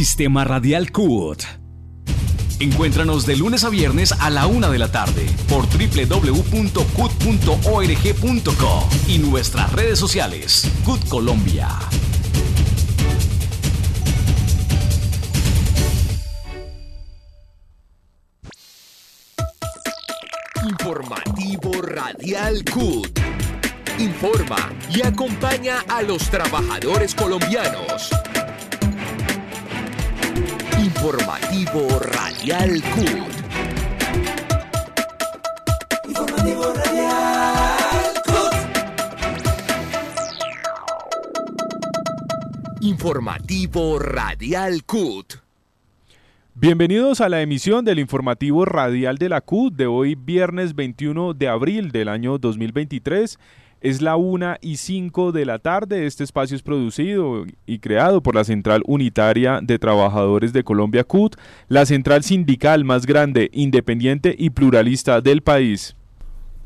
Sistema Radial CUT. Encuéntranos de lunes a viernes a la una de la tarde por www.cut.org.co y nuestras redes sociales. CUT Colombia. Informativo Radial CUT. Informa y acompaña a los trabajadores colombianos. Informativo Radial CUT. Informativo Radial CUT. Informativo Radial CUT. Bienvenidos a la emisión del informativo radial de la CUT de hoy viernes 21 de abril del año 2023. Es la 1 y 5 de la tarde. Este espacio es producido y creado por la Central Unitaria de Trabajadores de Colombia CUT, la central sindical más grande, independiente y pluralista del país.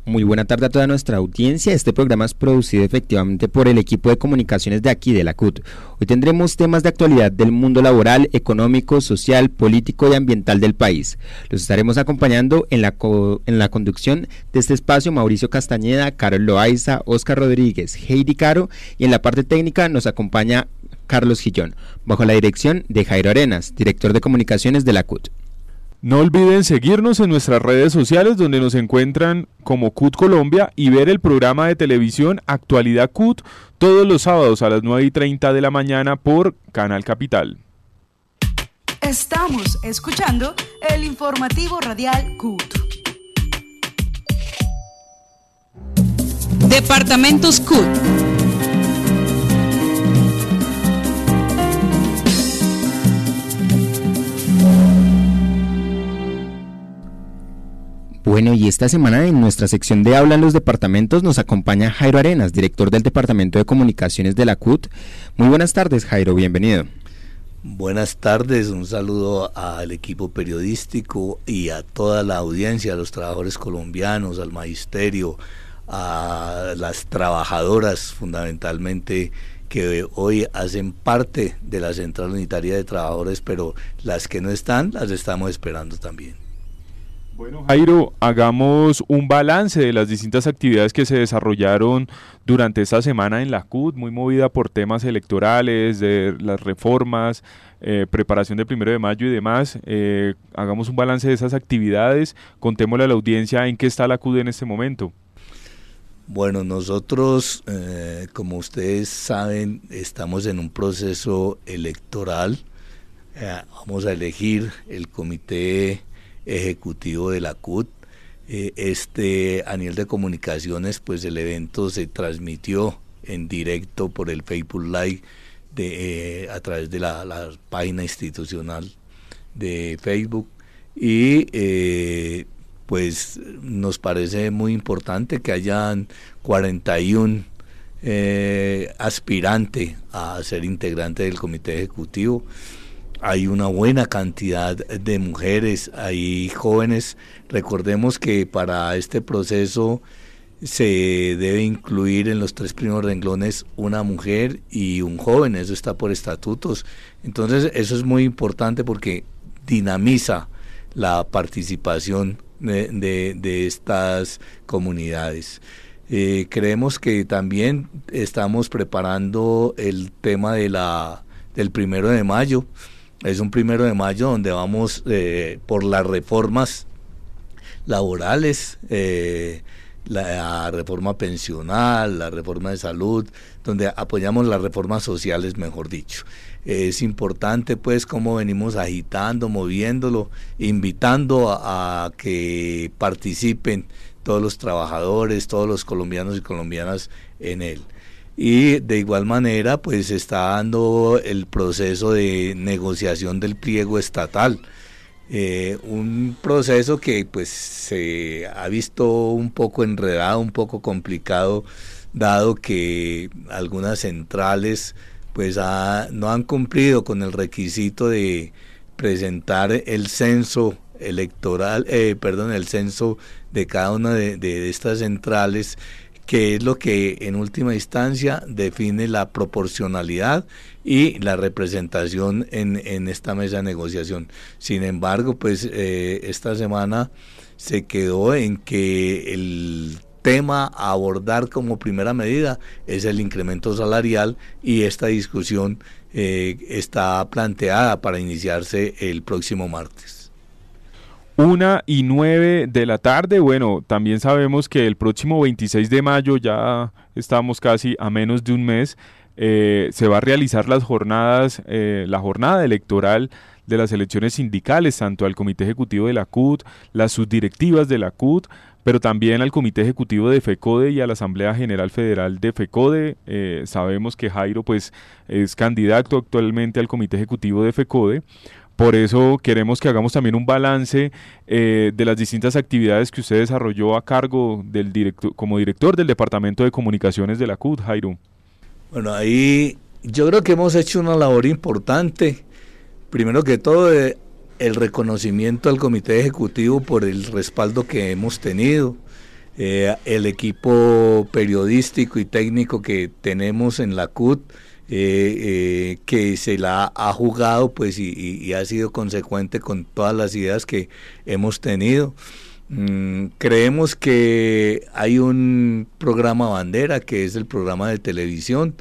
Muy buena tarde a toda nuestra audiencia. Este programa es producido efectivamente por el equipo de comunicaciones de aquí de la CUT. Hoy tendremos temas de actualidad del mundo laboral, económico, social, político y ambiental del país. Los estaremos acompañando en la, en la conducción de este espacio Mauricio Castañeda, Carlos Loaiza, Oscar Rodríguez, Heidi Caro y en la parte técnica nos acompaña Carlos Gillón, bajo la dirección de Jairo Arenas, director de comunicaciones de la CUT. No olviden seguirnos en nuestras redes sociales donde nos encuentran como CUT Colombia y ver el programa de televisión Actualidad CUT todos los sábados a las 9 y 30 de la mañana por Canal Capital. Estamos escuchando el informativo radial CUT. Departamentos CUT. Bueno, y esta semana en nuestra sección de Hablan los Departamentos nos acompaña Jairo Arenas, director del Departamento de Comunicaciones de la CUT. Muy buenas tardes, Jairo, bienvenido. Buenas tardes, un saludo al equipo periodístico y a toda la audiencia, a los trabajadores colombianos, al magisterio, a las trabajadoras fundamentalmente que hoy hacen parte de la Central Unitaria de Trabajadores, pero las que no están las estamos esperando también. Bueno, Jairo, hagamos un balance de las distintas actividades que se desarrollaron durante esta semana en la CUT, muy movida por temas electorales, de las reformas, eh, preparación del primero de mayo y demás. Eh, hagamos un balance de esas actividades, contémosle a la audiencia en qué está la CUT en este momento. Bueno, nosotros, eh, como ustedes saben, estamos en un proceso electoral. vamos a elegir el comité ejecutivo de la CUT. Eh, este a nivel de comunicaciones, pues el evento se transmitió en directo por el Facebook Live eh, a través de la, página institucional de Facebook y eh, pues nos parece muy importante que hayan 41 aspirantes a ser integrante del comité ejecutivo hay una buena cantidad de mujeres, hay jóvenes. Recordemos que para este proceso se debe incluir en los tres primeros renglones una mujer y un joven, eso está por estatutos. Entonces eso es muy importante porque dinamiza la participación de, estas comunidades. Eh, creemos que también estamos preparando el tema de la, del primero de mayo. Es un primero de mayo donde vamos eh, por las reformas laborales, eh, la reforma pensional, la reforma de salud, donde apoyamos las reformas sociales, mejor dicho. Es importante pues cómo venimos agitando, moviéndolo, invitando a, a que participen todos los trabajadores, todos los colombianos y colombianas en él y de igual manera pues está dando el proceso de negociación del pliego estatal. Eh, un proceso que pues se ha visto un poco enredado un poco complicado dado que algunas centrales pues no han cumplido con el requisito de presentar el censo electoral, eh, perdón, el censo de cada una de, de estas centrales que es lo que en última instancia define la proporcionalidad y la representación en, en esta mesa de negociación. Sin embargo, pues eh, esta semana se quedó en que el tema a abordar como primera medida es el incremento salarial y esta discusión eh, está planteada para iniciarse el próximo martes. Una y nueve de la tarde. Bueno, también sabemos que el próximo 26 de mayo, ya estamos casi a menos de un mes, eh, se va a realizar las jornadas, eh, la jornada electoral de las elecciones sindicales, tanto al Comité Ejecutivo de la CUT, las subdirectivas de la CUT, pero también al Comité Ejecutivo de FECODE y a la Asamblea General Federal de FECODE. Eh, sabemos que Jairo pues, es candidato actualmente al Comité Ejecutivo de FECODE. Por eso queremos que hagamos también un balance eh, de las distintas actividades que usted desarrolló a cargo del como director del Departamento de Comunicaciones de la CUT, Jairo. Bueno, ahí yo creo que hemos hecho una labor importante. Primero que todo, eh, el reconocimiento al Comité Ejecutivo por el respaldo que hemos tenido. Eh, el equipo periodístico y técnico que tenemos en la CUT eh, eh, que se la ha jugado pues y, ha sido consecuente con todas las ideas que hemos tenido. Mm, creemos que hay un programa bandera que es el programa de televisión.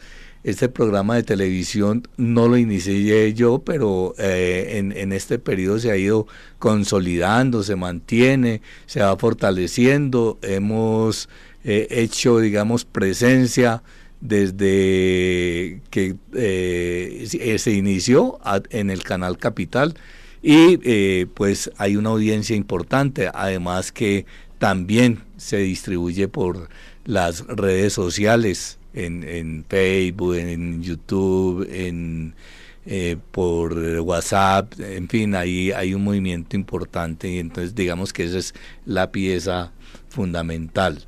Este programa de televisión no lo inicié yo, pero eh, en, en, este periodo se ha ido consolidando, se mantiene, se va fortaleciendo. Hemos hecho, digamos, presencia desde que eh, se inició en el canal Capital y eh, pues hay una audiencia importante, además que también se distribuye por las redes sociales, en, Facebook, en YouTube, en, eh, por WhatsApp, en fin, ahí hay un movimiento importante y entonces digamos que esa es la pieza fundamental.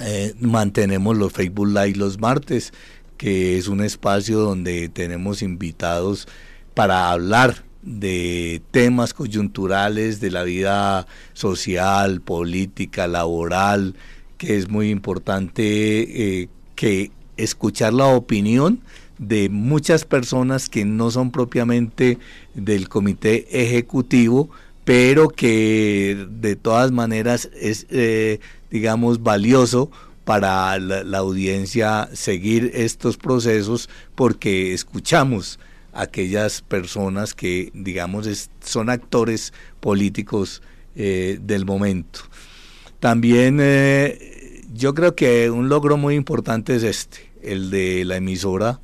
Eh, mantenemos los Facebook Live los martes, que es un espacio donde tenemos invitados para hablar de temas coyunturales de la vida social, política, laboral, que es muy importante eh, que escuchar la opinión de muchas personas que no son propiamente del comité ejecutivo, pero que de todas maneras es eh, digamos, valioso para la, audiencia seguir estos procesos porque escuchamos a aquellas personas que, digamos, son actores políticos eh, del momento. También eh, yo creo que un logro muy importante es este, el de la emisora,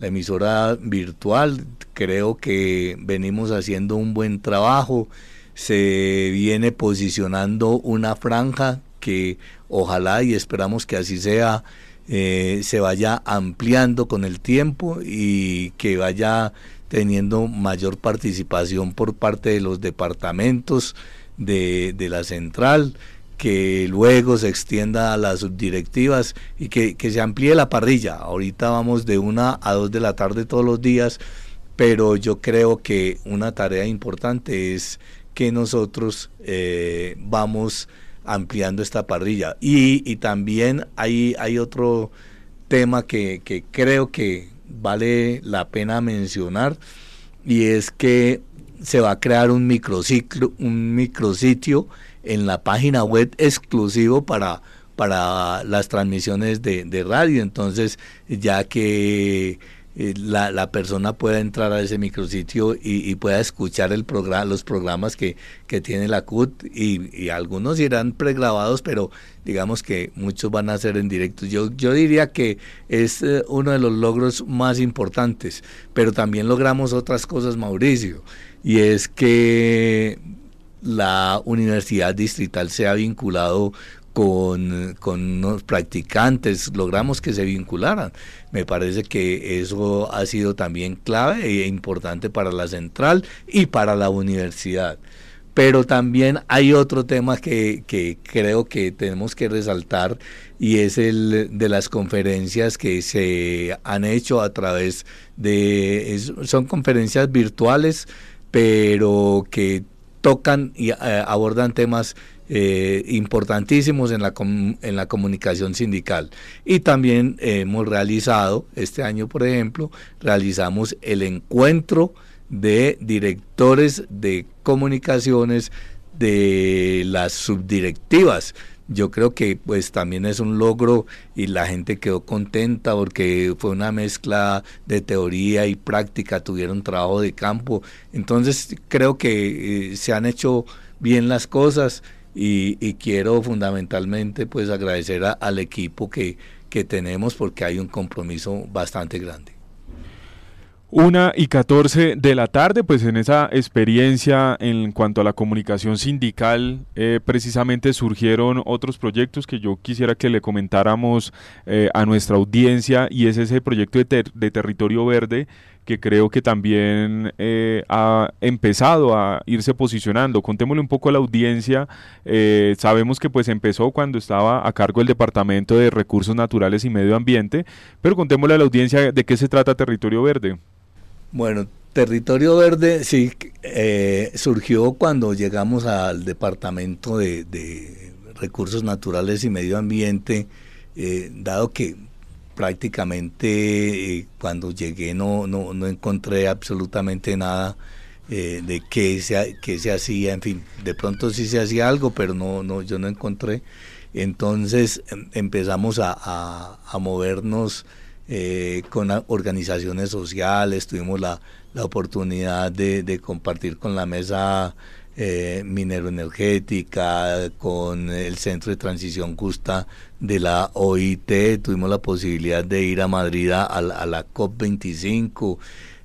la emisora virtual. Creo que venimos haciendo un buen trabajo, se viene posicionando una franja que ojalá y esperamos que así sea, eh, se vaya ampliando con el tiempo y que vaya teniendo mayor participación por parte de los departamentos de, de la central, que luego se extienda a las subdirectivas y que, que, se amplíe la parrilla. Ahorita vamos de una a dos de la tarde todos los días, pero yo creo que una tarea importante es que nosotros eh, vamos ampliando esta parrilla. Y, y también hay, hay otro tema que, que creo que vale la pena mencionar y es que se va a crear un microciclo, un micrositio en la página web exclusivo para, para las transmisiones de, de radio. Entonces, ya que la, la, persona pueda entrar a ese micrositio y, y pueda escuchar el programa, los programas que, que tiene la CUT y, y, algunos irán pregrabados, pero digamos que muchos van a ser en directo. Yo, yo diría que es eh, uno de los logros más importantes, pero también logramos otras cosas, Mauricio, y es que la universidad distrital se ha vinculado con, con los practicantes, logramos que se vincularan. Me parece que eso ha sido también clave e importante para la central y para la universidad. Pero también hay otro tema que, que creo que tenemos que resaltar y es el de las conferencias que se han hecho a través de, son conferencias virtuales, pero que tocan y abordan temas importantísimos en la, en la comunicación sindical. Y también hemos realizado, este año por ejemplo, realizamos el encuentro de directores de comunicaciones de las subdirectivas. Yo creo que pues también es un logro y la gente quedó contenta porque fue una mezcla de teoría y práctica, tuvieron trabajo de campo. Entonces creo que eh, se han hecho bien las cosas y, quiero fundamentalmente pues agradecer al equipo que, que tenemos porque hay un compromiso bastante grande. Una y 14 de la tarde, pues en esa experiencia en cuanto a la comunicación sindical, eh, precisamente surgieron otros proyectos que yo quisiera que le comentáramos eh, a nuestra audiencia y es ese proyecto de, de Territorio Verde que creo que también eh, ha empezado a irse posicionando. Contémosle un poco a la audiencia. sabemos que pues empezó cuando estaba a cargo el Departamento de Recursos Naturales y Medio Ambiente, pero contémosle a la audiencia de qué se trata Territorio Verde. Bueno, Territorio Verde sí eh, surgió cuando llegamos al Departamento de, Recursos Naturales y Medio Ambiente, eh, dado que prácticamente eh, cuando llegué no, no, no, encontré absolutamente nada de qué se, qué se hacía, en fin, de pronto sí se hacía algo, pero no, no yo no encontré. Entonces em, empezamos a, a movernos eh, con organizaciones sociales, tuvimos la, oportunidad de, compartir con la mesa eh, minero-energética, con el Centro de Transición Justa de la OIT, tuvimos la posibilidad de ir a Madrid a, la COP25.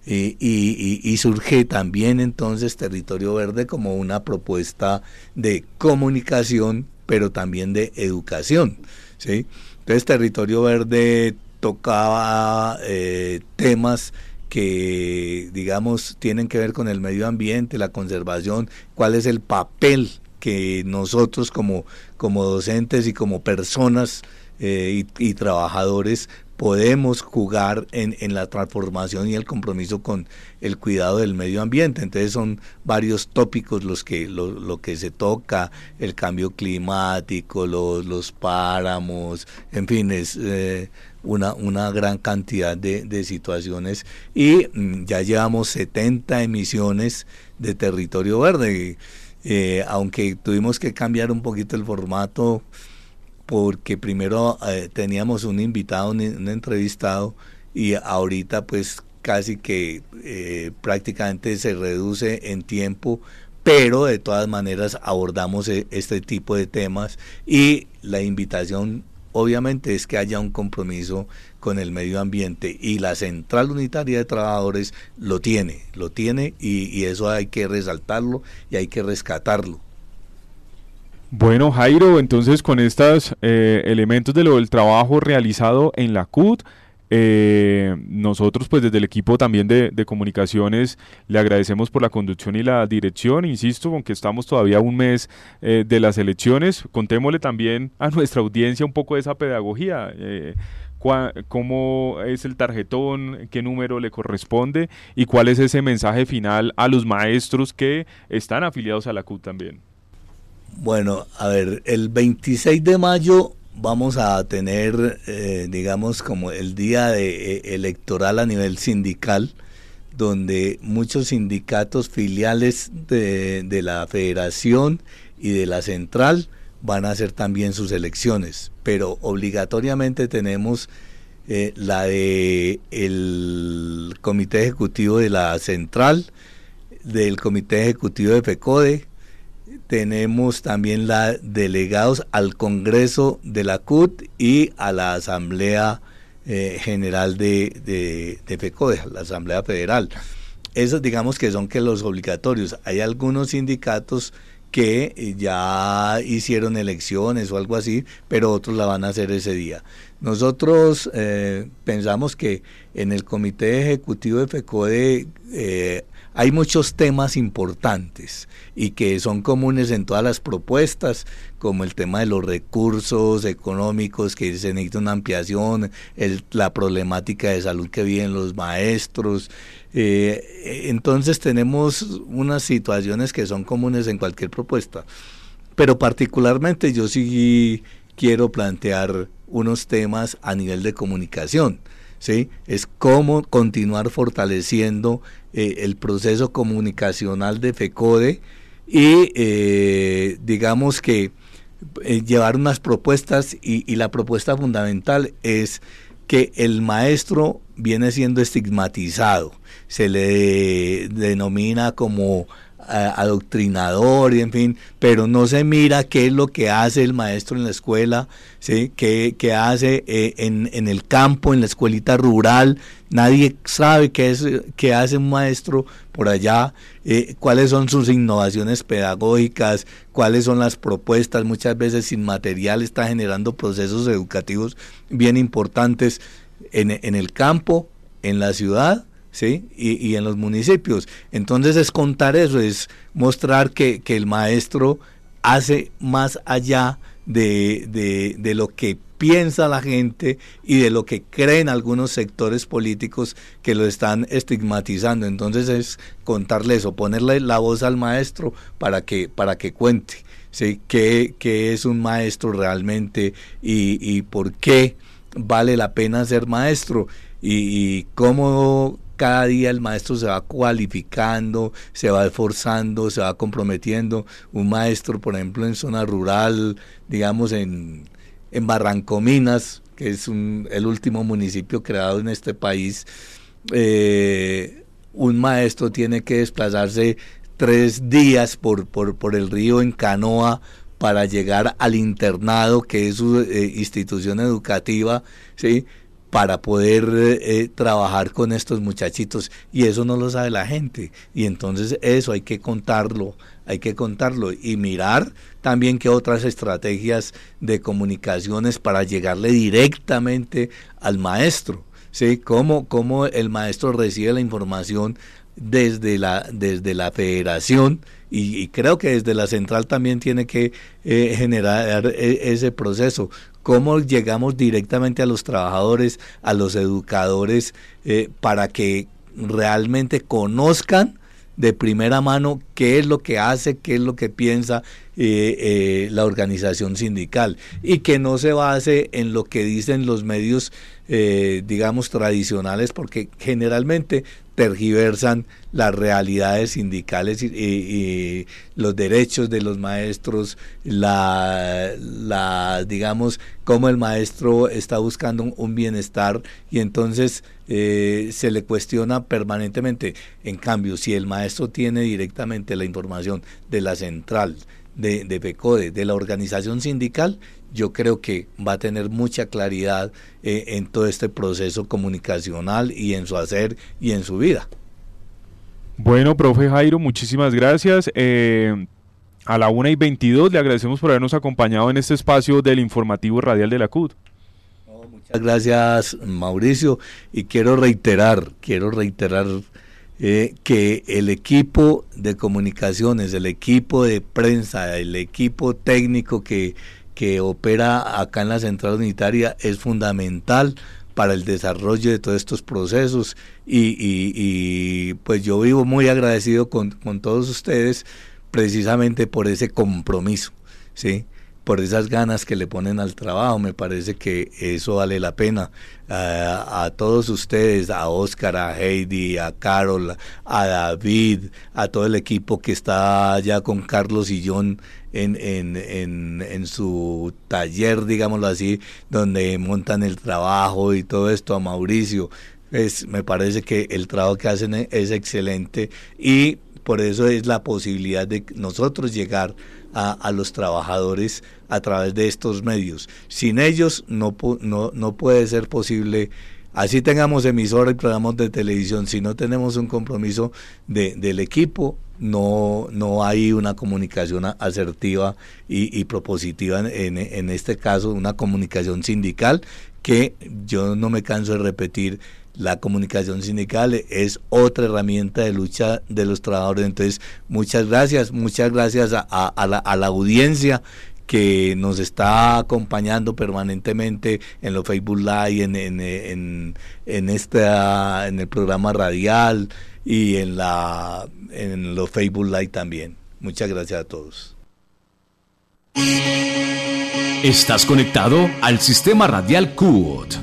Y, surge también entonces Territorio Verde como una propuesta de comunicación, pero también de educación. ¿sí? Entonces Territorio Verde tocaba eh, temas que, digamos, tienen que ver con el medio ambiente, la conservación, cuál es el papel que nosotros como, como docentes y como personas eh, y, trabajadores podemos jugar en, en, la transformación y el compromiso con el cuidado del medio ambiente. Entonces son varios tópicos los que lo, que se toca, el cambio climático, los, los páramos, en fin, es eh, una, una gran cantidad de, de situaciones y mm, ya llevamos 70 emisiones de territorio verde. Eh, aunque tuvimos que cambiar un poquito el formato porque primero eh, teníamos un invitado, un, entrevistado, y ahorita pues casi que eh, prácticamente se reduce en tiempo, pero de todas maneras abordamos este tipo de temas y la invitación obviamente es que haya un compromiso con el medio ambiente y la Central Unitaria de Trabajadores lo tiene, lo tiene y, eso hay que resaltarlo y hay que rescatarlo. Bueno, Jairo, entonces con estos eh, elementos de lo del trabajo realizado en la CUT, eh, nosotros pues desde el equipo también de, comunicaciones le agradecemos por la conducción y la dirección, insisto, aunque estamos todavía un mes eh, de las elecciones, contémosle también a nuestra audiencia un poco de esa pedagogía. cómo es el tarjetón, qué número le corresponde y cuál es ese mensaje final a los maestros que están afiliados a la CUT también. Bueno, a ver, el 26 de mayo vamos a tener, eh, digamos, como el día de, eh, electoral a nivel sindical, donde muchos sindicatos filiales de, la federación y de la central van a hacer también sus elecciones, pero obligatoriamente tenemos eh, la de el comité ejecutivo de la central, del comité ejecutivo de FECODE, tenemos también la delegados al Congreso de la CUT y a la Asamblea eh, General de, de, de FECODE, la Asamblea Federal. Esos digamos que son que los obligatorios. Hay algunos sindicatos que eh, ya hicieron elecciones o algo así, pero otros la van a hacer ese día. Nosotros eh, pensamos que en el Comité Ejecutivo de FECODE hay muchos temas importantes y que son comunes en todas las propuestas, como el tema de los recursos económicos, que se necesita una ampliación, la problemática de salud que viven los maestros. Eh, entonces tenemos unas situaciones que son comunes en cualquier propuesta, pero particularmente yo sí quiero plantear unos temas a nivel de comunicación. ¿Sí? Es cómo continuar fortaleciendo eh, el proceso comunicacional de FECODE y eh, digamos que eh, llevar unas propuestas y, y la propuesta fundamental es que el maestro viene siendo estigmatizado, se le denomina como adoctrinador y en fin, pero no se mira qué es lo que hace el maestro en la escuela, ¿sí? qué, qué hace eh, en, en, el campo, en la escuelita rural, nadie sabe qué, es, qué hace un maestro por allá, eh, cuáles son sus innovaciones pedagógicas, cuáles son las propuestas, muchas veces sin material está generando procesos educativos bien importantes en, en el campo, en la ciudad ¿sí? Y, en los municipios. Entonces es contar eso, es mostrar que, el maestro hace más allá de, de, lo que piensa la gente y de lo que creen algunos sectores políticos que lo están estigmatizando. Entonces es contarle eso, ponerle la voz al maestro para que, para que cuente ¿sí? qué, es un maestro realmente y, y, por qué vale la pena ser maestro y, y cómo cada día el maestro se va cualificando, se va esforzando, se va comprometiendo. Un maestro, por ejemplo, en zona rural, digamos en, en Barrancominas, que es el último municipio creado en este país, eh, un maestro tiene que desplazarse tres días por, por, por el río en canoa para llegar al internado, que es su eh, institución educativa, ¿sí? Para poder eh, trabajar con estos muchachitos y eso no lo sabe la gente. Y entonces eso hay que contarlo, hay que contarlo y mirar también qué otras estrategias de comunicaciones para llegarle directamente al maestro, ¿sí? Cómo, cómo el maestro recibe la información desde la, desde la federación y, creo que desde la central también tiene que eh, generar eh, ese proceso cómo llegamos directamente a los trabajadores, a los educadores, eh, para que realmente conozcan de primera mano qué es lo que hace, qué es lo que piensa eh, eh, la organización sindical. Y que no se base en lo que dicen los medios, digamos, tradicionales, porque generalmente tergiversan las realidades sindicales y, los derechos de los maestros, la, la, digamos, cómo el maestro está buscando un, bienestar y entonces eh, se le cuestiona permanentemente. En cambio, si el maestro tiene directamente la información de la central, de, de PECODE, de la organización sindical, yo creo que va a tener mucha claridad eh, en todo este proceso comunicacional y en su hacer y en su vida. Bueno, profe Jairo, muchísimas gracias. Eh, a la 1 y 22 le agradecemos por habernos acompañado en este espacio del informativo radial de la CUT. muchas gracias, Mauricio. Y quiero reiterar, quiero reiterar eh, que el equipo de comunicaciones, el equipo de prensa, el equipo técnico que, que opera acá en la central unitaria es fundamental para el desarrollo de todos estos procesos y, y, pues yo vivo muy agradecido con, con, todos ustedes precisamente por ese compromiso, ¿sí? Por esas ganas que le ponen al trabajo, me parece que eso vale la pena. a todos ustedes, a Oscar, a Heidi, a Carol, a David, a todo el equipo que está allá con Carlos y John en, en, en, en su taller, digámoslo así, donde montan el trabajo y todo esto, a Mauricio. Es, me parece que el trabajo que hacen es excelente y por eso es la posibilidad de nosotros llegar a, a, los trabajadores a través de estos medios. Sin ellos no, no, no puede ser posible Así tengamos emisoras y programas de televisión, si no tenemos un compromiso de, del equipo, no, no hay una comunicación asertiva y, propositiva, en, en, este caso una comunicación sindical que yo no me canso de repetir la comunicación sindical es otra herramienta de lucha de los trabajadores. Entonces, muchas gracias, muchas gracias a, la, audiencia que nos está acompañando permanentemente en los Facebook Live, en, en, en, esta, en el programa radial y en, la, en los Facebook Live también. Muchas gracias a todos. Estás conectado al sistema radial CUT.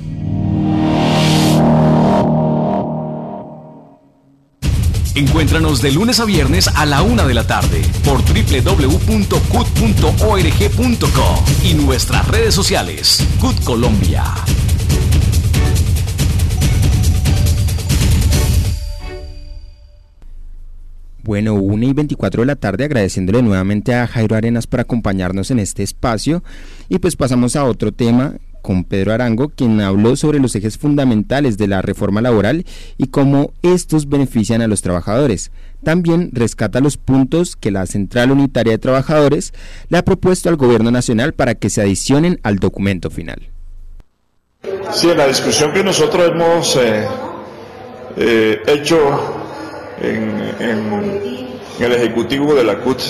Encuéntranos de lunes a viernes a la una de la tarde por www.cut.org.co y nuestras redes sociales. CUT Colombia. Bueno, 1 y 24 de la tarde agradeciéndole nuevamente a Jairo Arenas por acompañarnos en este espacio y pues pasamos a otro tema con Pedro Arango, quien habló sobre los ejes fundamentales de la reforma laboral y cómo estos benefician a los trabajadores. También rescata los puntos que la Central Unitaria de Trabajadores le ha propuesto al Gobierno Nacional para que se adicionen al documento final. Sí, en la discusión que nosotros hemos eh, eh, hecho en, el Ejecutivo de la CUT,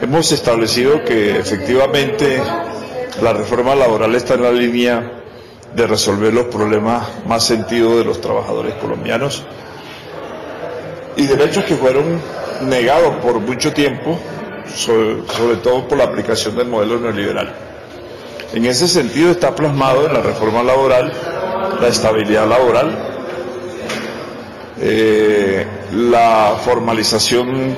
hemos establecido que efectivamente la reforma laboral está en la línea de resolver los problemas más sentidos de los trabajadores colombianos y derechos que fueron negados por mucho tiempo, sobre, todo por la aplicación del modelo neoliberal. En ese sentido está plasmado en la reforma laboral la estabilidad laboral, eh, la formalización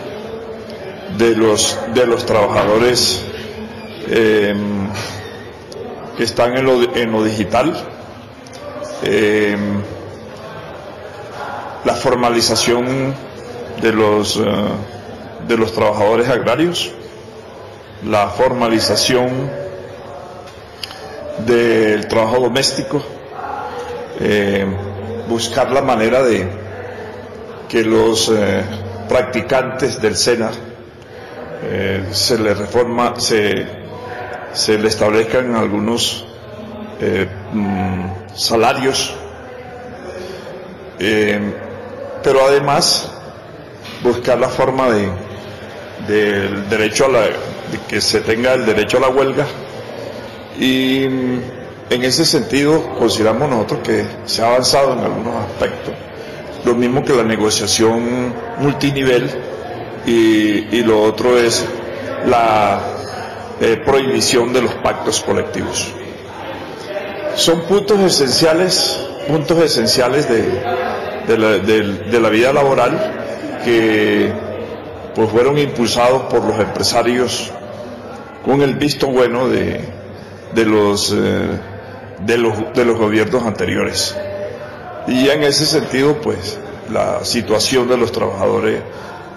de los, de los trabajadores eh, están en lo, digital, eh, la formalización de los, eh, de los trabajadores agrarios, la formalización del trabajo doméstico, eh, buscar la manera de que los practicantes del SENA se les reforma, se se le establezcan algunos eh, mm, salarios, eh, pero además buscar la forma de del derecho a la que se tenga el derecho a la huelga. Y mm, en ese sentido consideramos nosotros que se ha avanzado en algunos aspectos. Lo mismo que la negociación multinivel y lo otro es la eh, prohibición de los pactos colectivos. Son puntos esenciales, puntos esenciales de, de, la, vida laboral que pues fueron impulsados por los empresarios con el visto bueno de, de los, eh, de, los, de los gobiernos anteriores. Y en ese sentido, pues, la situación de los trabajadores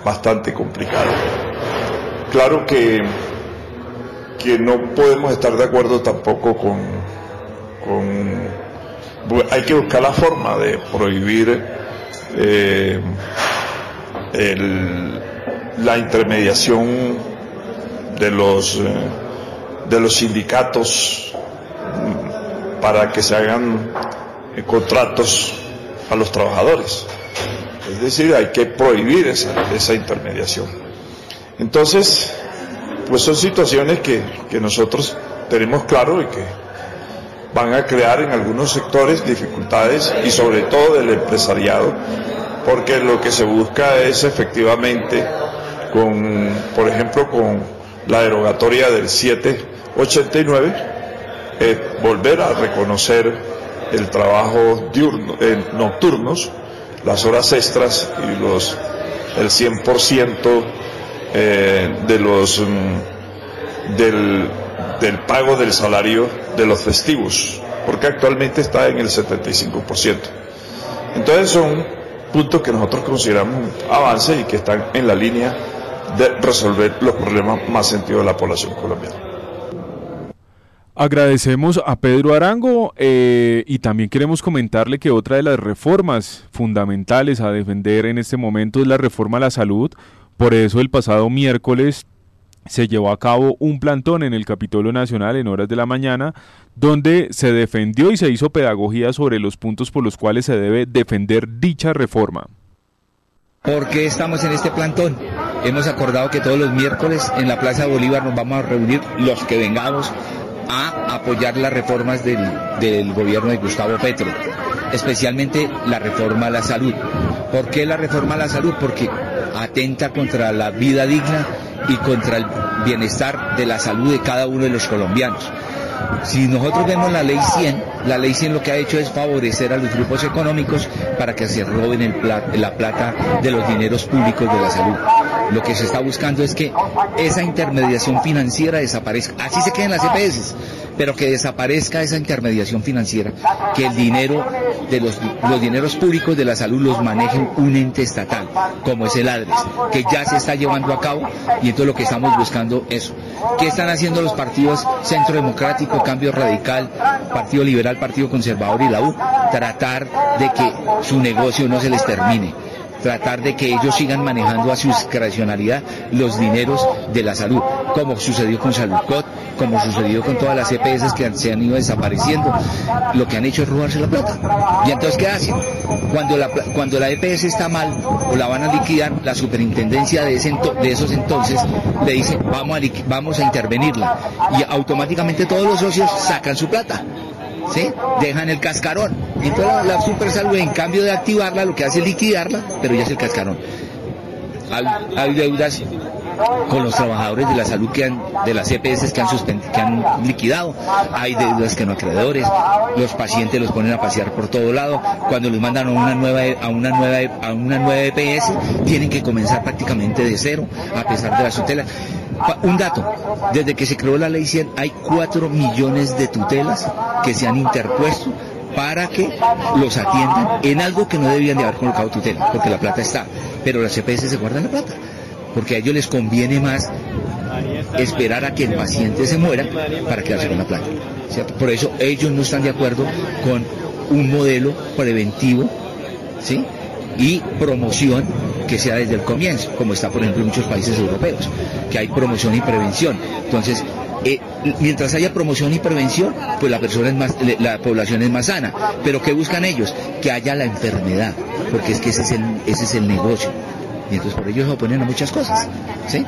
bastante complicada. Claro que que no podemos estar de acuerdo tampoco con, hay que buscar la forma de prohibir eh, la intermediación de los eh, de los sindicatos para que se hagan eh, contratos a los trabajadores. Es decir, hay que prohibir esa, esa intermediación. Entonces, pues son situaciones que, nosotros tenemos claro y que van a crear en algunos sectores dificultades y sobre todo del empresariado, porque lo que se busca es efectivamente con, por ejemplo, con la derogatoria del 789, volver a reconocer el trabajo diurno, nocturnos, las horas extras y los el 100% eh, de los mm, del, pago del salario de los festivos, porque actualmente está en el 75%. Entonces son puntos que nosotros consideramos avances y que están en la línea de resolver los problemas más sentidos de la población colombiana. Agradecemos a Pedro Arango eh, y también queremos comentarle que otra de las reformas fundamentales a defender en este momento es la reforma a la salud, por eso el pasado miércoles se llevó a cabo un plantón en el Capitolio Nacional en horas de la mañana, donde se defendió y se hizo pedagogía sobre los puntos por los cuales se debe defender dicha reforma. ¿Por qué estamos en este plantón? Hemos acordado que todos los miércoles en la Plaza Bolívar nos vamos a reunir los que vengamos a apoyar las reformas del, del gobierno de Gustavo Petro, especialmente la reforma a la salud. ¿Por qué la reforma a la salud? Porque atenta contra la vida digna y contra el bienestar de la salud de cada uno de los colombianos. Si nosotros vemos la ley 100, la ley 100 lo que ha hecho es favorecer a los grupos económicos para que se roben la plata de los dineros públicos de la salud. Lo que se está buscando es que esa intermediación financiera desaparezca. Así se queden las EPS pero que desaparezca esa intermediación financiera, que el dinero de los, los dineros públicos de la salud los maneje un ente estatal, como es el ADRES, que ya se está llevando a cabo y entonces lo que estamos buscando es ¿Qué están haciendo los partidos Centro Democrático, Cambio Radical, Partido Liberal, Partido Conservador y la U? Tratar de que su negocio no se les termine tratar de que ellos sigan manejando a su discrecionalidad los dineros de la salud, como sucedió con Saludcot, como sucedió con todas las EPS que se han ido desapareciendo, lo que han hecho es robarse la plata. ¿Y entonces qué hacen? Cuando la, cuando la EPS está mal o la van a liquidar, la superintendencia de, ese de esos entonces le dice vamos a, vamos a intervenirla y automáticamente todos los socios sacan su plata. ¿Sí? Dejan el cascarón. Entonces la, la super salud, en cambio de activarla, lo que hace es liquidarla, pero ya es el cascarón. Hay, deudas con los trabajadores de la salud que han, de las EPS que han, que han liquidado, hay deudas que no acreedores, los pacientes los ponen a pasear por todo lado, cuando los mandan a una nueva, a una nueva, a una nueva EPS, tienen que comenzar prácticamente de cero, a pesar de la tutela. Un dato, desde que se creó la ley 100 hay 4 millones de tutelas que se han interpuesto para que los atiendan en algo que no debían de haber colocado tutela, porque la plata está, pero las EPS se guardan la plata porque a ellos les conviene más esperar a que el paciente se muera para quedarse con la plata. Por eso ellos no están de acuerdo con un modelo preventivo ¿sí? y promoción que sea desde el comienzo, como está por ejemplo en muchos países europeos, que hay promoción y prevención. Entonces, eh, mientras haya promoción y prevención, pues la persona es más, la población es más sana. Pero ¿qué buscan ellos? Que haya la enfermedad, porque es que ese es el, ese es el negocio y entonces por ello se oponen a muchas cosas. ¿sí?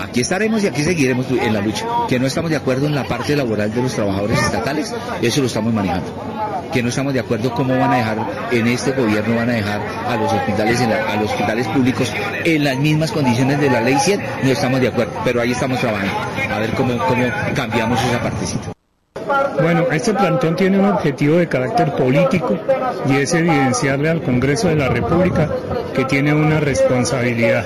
Aquí estaremos y aquí seguiremos en la lucha. Que no estamos de acuerdo en la parte laboral de los trabajadores estatales, eso lo estamos manejando. Que no estamos de acuerdo cómo van a dejar, en este gobierno van a dejar a los hospitales, a los hospitales públicos en las mismas condiciones de la ley 100, no estamos de acuerdo, pero ahí estamos trabajando, a ver cómo, cómo cambiamos esa partecita. Bueno, este plantón tiene un objetivo de carácter político y es evidenciarle al Congreso de la República que tiene una responsabilidad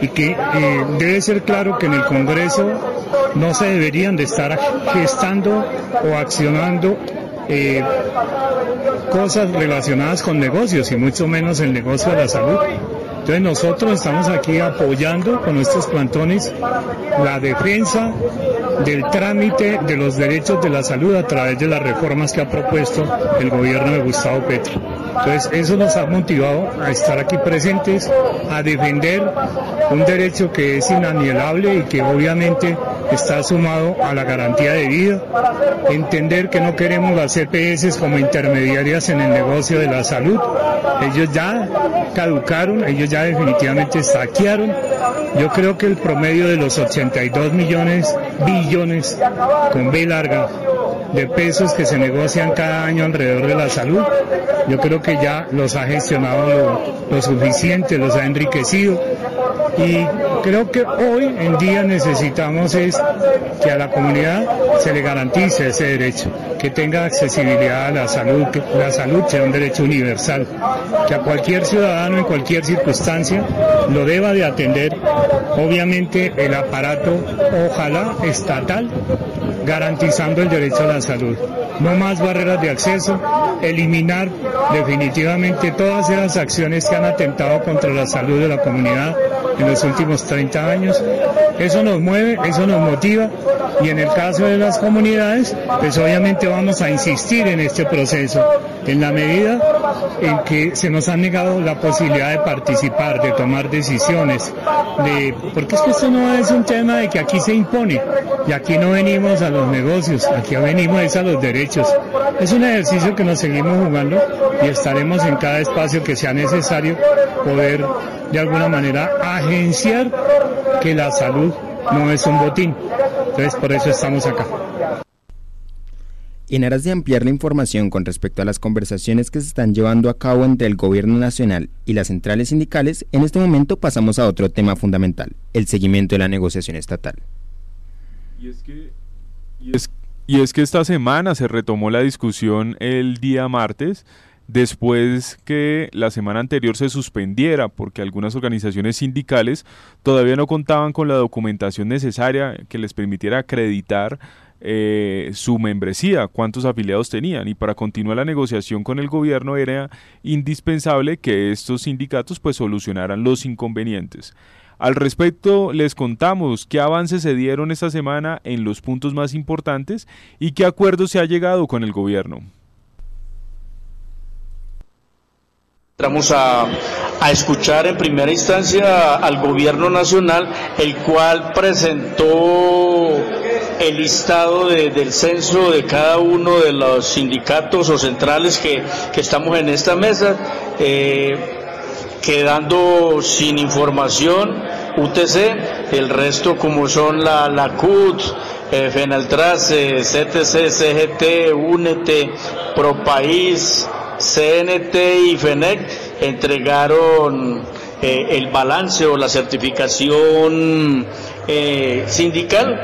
y que eh, debe ser claro que en el Congreso no se deberían de estar gestando o accionando eh, cosas relacionadas con negocios y mucho menos el negocio de la salud. Entonces nosotros estamos aquí apoyando con nuestros plantones la defensa del trámite de los derechos de la salud a través de las reformas que ha propuesto el gobierno de Gustavo Petro. Entonces eso nos ha motivado a estar aquí presentes, a defender un derecho que es inanielable y que obviamente está sumado a la garantía de vida, entender que no queremos las EPS como intermediarias en el negocio de la salud, ellos ya caducaron, ellos ya definitivamente saquearon. Yo creo que el promedio de los 82 millones, billones, con B larga, de pesos que se negocian cada año alrededor de la salud, yo creo que ya los ha gestionado lo, suficiente, los ha enriquecido. Y creo que hoy en día necesitamos es que a la comunidad se le garantice ese derecho, que tenga accesibilidad a la salud, que la salud sea un derecho universal, que a cualquier ciudadano en cualquier circunstancia lo deba de atender, obviamente el aparato, ojalá estatal, garantizando el derecho a la salud. no más barreras de acceso, eliminar definitivamente todas esas acciones que han atentado contra la salud de la comunidad en los últimos 30 años. Eso nos mueve, eso nos motiva y en el caso de las comunidades, pues obviamente vamos a insistir en este proceso en la medida en que se nos ha negado la posibilidad de participar, de tomar decisiones, de porque es que esto no es un tema de que aquí se impone y aquí no venimos a los negocios, aquí venimos a los derechos. Es un ejercicio que nos seguimos jugando y estaremos en cada espacio que sea necesario poder de alguna manera agenciar que la salud no es un botín. Entonces por eso estamos acá. En aras de ampliar la información con respecto a las conversaciones que se están llevando a cabo entre el Gobierno Nacional y las centrales sindicales, en este momento pasamos a otro tema fundamental, el seguimiento de la negociación estatal. Y es que, y es que esta semana se retomó la discusión el día martes después que la semana anterior se suspendiera porque algunas organizaciones sindicales todavía no contaban con la documentación necesaria que les permitiera acreditar eh, su membresía, cuántos afiliados tenían y para continuar la negociación con el gobierno era indispensable que estos sindicatos pues solucionaran los inconvenientes. Al respecto, les contamos qué avances se dieron esta semana en los puntos más importantes y qué acuerdo se ha llegado con el gobierno. Entramos a, escuchar en primera instancia al gobierno nacional, el cual presentó el listado de, del censo de cada uno de los sindicatos o centrales que, que estamos en esta mesa, eh, quedando sin información UTC, el resto como son la, la CUT, eh, FENALTRASE, CTC, CGT, UNET, ProPaís, CNT y FENEC entregaron eh, el balance o la certificación eh, sindical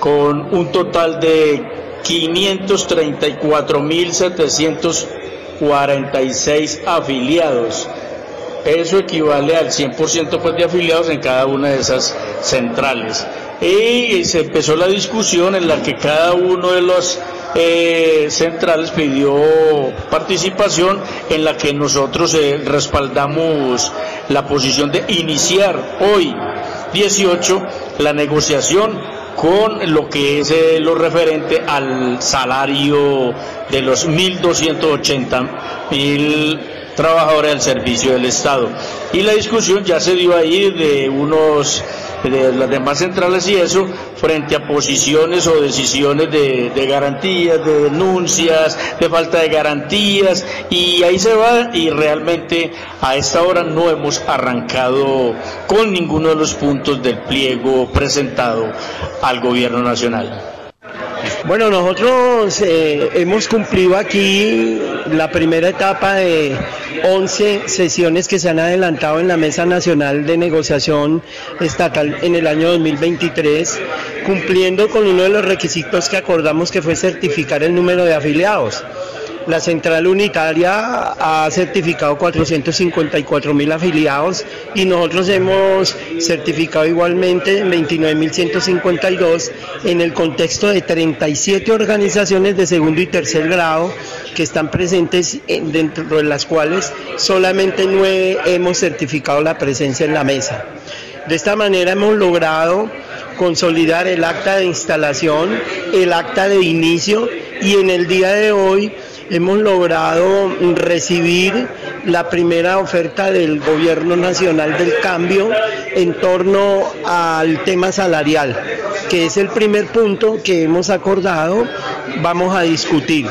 con un total de 534.746 afiliados. Eso equivale al 100% pues, de afiliados en cada una de esas centrales. Y se empezó la discusión en la que cada uno de los eh, centrales pidió participación, en la que nosotros eh, respaldamos la posición de iniciar hoy 18 la negociación con lo que es eh, lo referente al salario de los 1.280 mil trabajadores al servicio del Estado. Y la discusión ya se dio ahí de unos de las demás centrales y eso frente a posiciones o decisiones de, de, garantías, de denuncias, de falta de garantías y ahí se va y realmente a esta hora no hemos arrancado con ninguno de los puntos del pliego presentado al gobierno nacional. Bueno, nosotros eh, hemos cumplido aquí la primera etapa de 11 sesiones que se han adelantado en la Mesa Nacional de Negociación Estatal en el año 2023, cumpliendo con uno de los requisitos que acordamos que fue certificar el número de afiliados. La central unitaria ha certificado 454 mil afiliados y nosotros hemos certificado igualmente 29.152 en el contexto de 37 organizaciones de segundo y tercer grado que están presentes dentro de las cuales solamente nueve hemos certificado la presencia en la mesa. De esta manera hemos logrado consolidar el acta de instalación, el acta de inicio y en el día de hoy hemos logrado recibir la primera oferta del Gobierno Nacional del Cambio en torno al tema salarial, que es el primer punto que hemos acordado, vamos a discutir.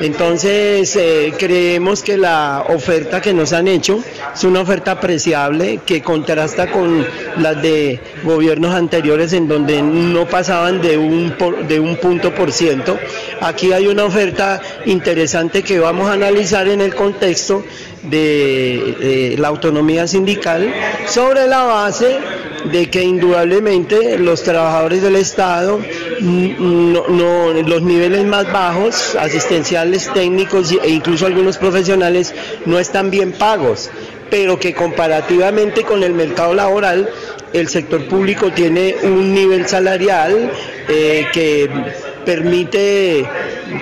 Entonces, eh, creemos que la oferta que nos han hecho es una oferta apreciable que contrasta con las de gobiernos anteriores en donde no pasaban de un, por, de un punto por ciento. Aquí hay una oferta interesante que vamos a analizar en el contexto de, de la autonomía sindical sobre la base de que indudablemente los trabajadores del Estado, no, no, los niveles más bajos, asistenciales, técnicos e incluso algunos profesionales, no están bien pagos, pero que comparativamente con el mercado laboral, el sector público tiene un nivel salarial eh, que permite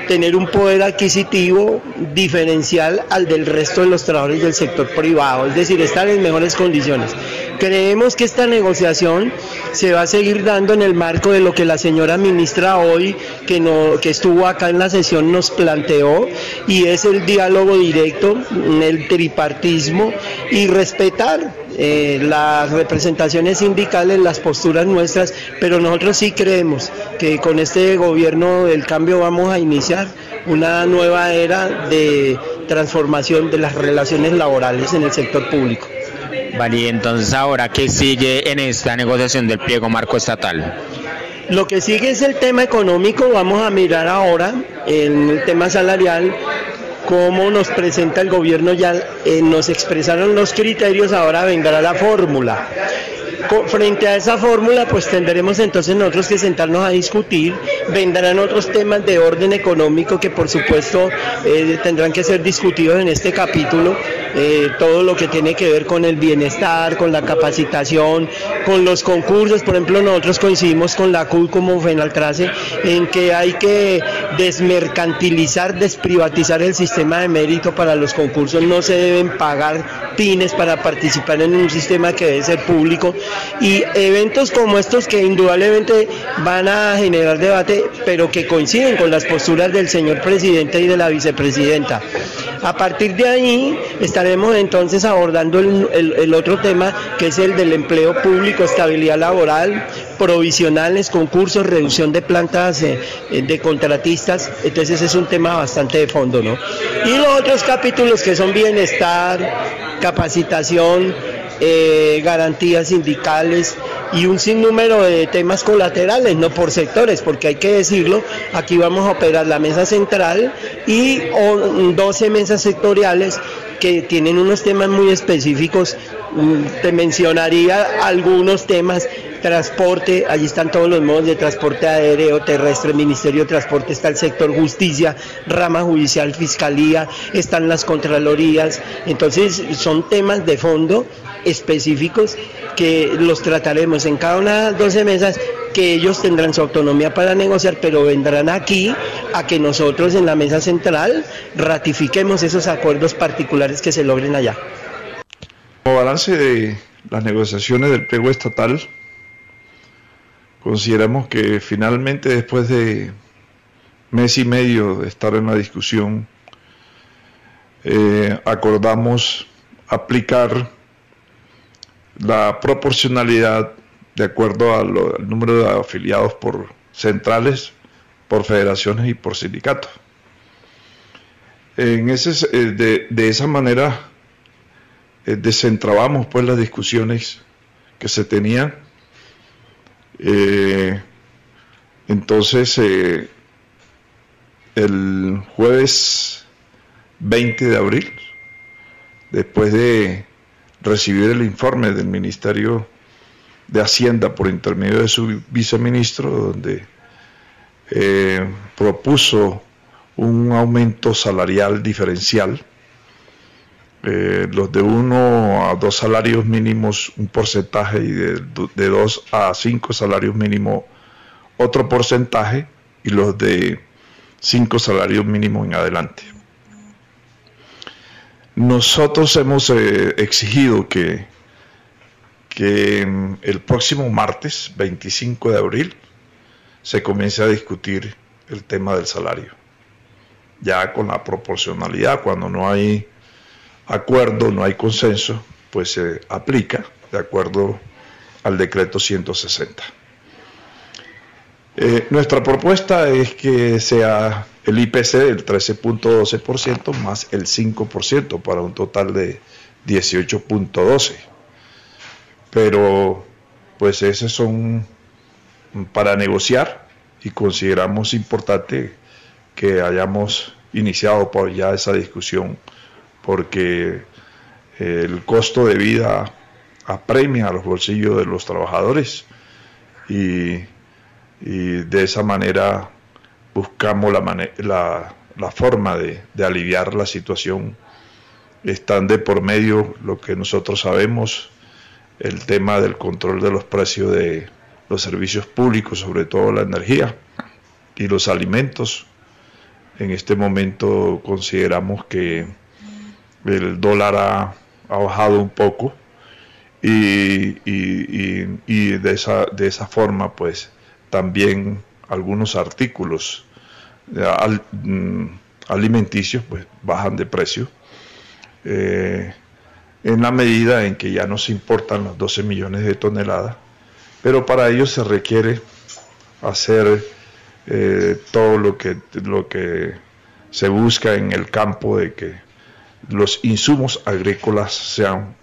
tener un poder adquisitivo diferencial al del resto de los trabajadores del sector privado, es decir, estar en mejores condiciones. Creemos que esta negociación se va a seguir dando en el marco de lo que la señora ministra hoy, que, no, que estuvo acá en la sesión, nos planteó, y es el diálogo directo, el tripartismo y respetar eh, las representaciones sindicales, las posturas nuestras, pero nosotros sí creemos que con este gobierno del cambio vamos a iniciar una nueva era de transformación de las relaciones laborales en el sector público. Vale, y entonces ahora, ¿qué sigue en esta negociación del pliego marco estatal? Lo que sigue es el tema económico, vamos a mirar ahora en el tema salarial cómo nos presenta el gobierno, ya eh, nos expresaron los criterios, ahora vendrá la fórmula. Frente a esa fórmula, pues tendremos entonces nosotros que sentarnos a discutir, vendrán otros temas de orden económico que por supuesto eh, tendrán que ser discutidos en este capítulo, eh, todo lo que tiene que ver con el bienestar, con la capacitación, con los concursos, por ejemplo nosotros coincidimos con la CUL como Fenaltrace en que hay que desmercantilizar, desprivatizar el sistema de mérito para los concursos, no se deben pagar pines para participar en un sistema que debe ser público y eventos como estos que indudablemente van a generar debate, pero que coinciden con las posturas del señor presidente y de la vicepresidenta. A partir de ahí estaremos entonces abordando el, otro tema que es el del empleo público, estabilidad laboral, provisionales, concursos, reducción de plantas eh, de contratistas, entonces es un tema bastante de fondo, ¿no? Y los otros capítulos que son bienestar, capacitación, eh, garantías sindicales y un sinnúmero de temas colaterales, no por sectores, porque hay que decirlo, aquí vamos a operar la mesa central y 12 mesas sectoriales que tienen unos temas muy específicos. Mm, te mencionaría algunos temas transporte, allí están todos los modos de transporte aéreo, terrestre, Ministerio de Transporte, está el sector justicia, rama judicial, fiscalía, están las contralorías, entonces son temas de fondo específicos que los trataremos en cada una de las 12 mesas que ellos tendrán su autonomía para negociar, pero vendrán aquí a que nosotros en la mesa central ratifiquemos esos acuerdos particulares que se logren allá. Como balance de las negociaciones del pliego estatal, Consideramos que finalmente después de mes y medio de estar en la discusión, eh, acordamos aplicar la proporcionalidad de acuerdo al número de afiliados por centrales, por federaciones y por sindicatos. Eh, de, esa manera eh, pues las discusiones que se tenían eh, entonces, eh, el jueves 20 de abril, después de recibir el informe del Ministerio de Hacienda por intermedio de su viceministro, donde eh, propuso un aumento salarial diferencial, eh, los de uno a dos salarios mínimos un porcentaje y de, dos a cinco salarios mínimos otro porcentaje y los de cinco salarios mínimos en adelante. Nosotros hemos eh, exigido que, que el próximo martes 25 de abril se comience a discutir el tema del salario, ya con la proporcionalidad, cuando no hay acuerdo, no hay consenso, pues se aplica de acuerdo al decreto 160. Eh, nuestra propuesta es que sea el IPC del 13.12% más el 5% para un total de 18.12. Pero pues esos son para negociar y consideramos importante que hayamos iniciado ya esa discusión porque eh, el costo de vida apremia a los bolsillos de los trabajadores y, de esa manera buscamos la, la, forma de, de, aliviar la situación. Están de por medio lo que nosotros sabemos, el tema del control de los precios de los servicios públicos, sobre todo la energía y los alimentos, En este momento consideramos que el dólar ha, bajado un poco y, de, esa, de esa forma pues también algunos artículos mm, alimenticios pues bajan de precio. Eh, en la medida en que ya no se importan los 12 millones de toneladas pero para ello se requiere hacer eh, todo lo que, lo que se busca en el campo de que los insumos agrícolas sean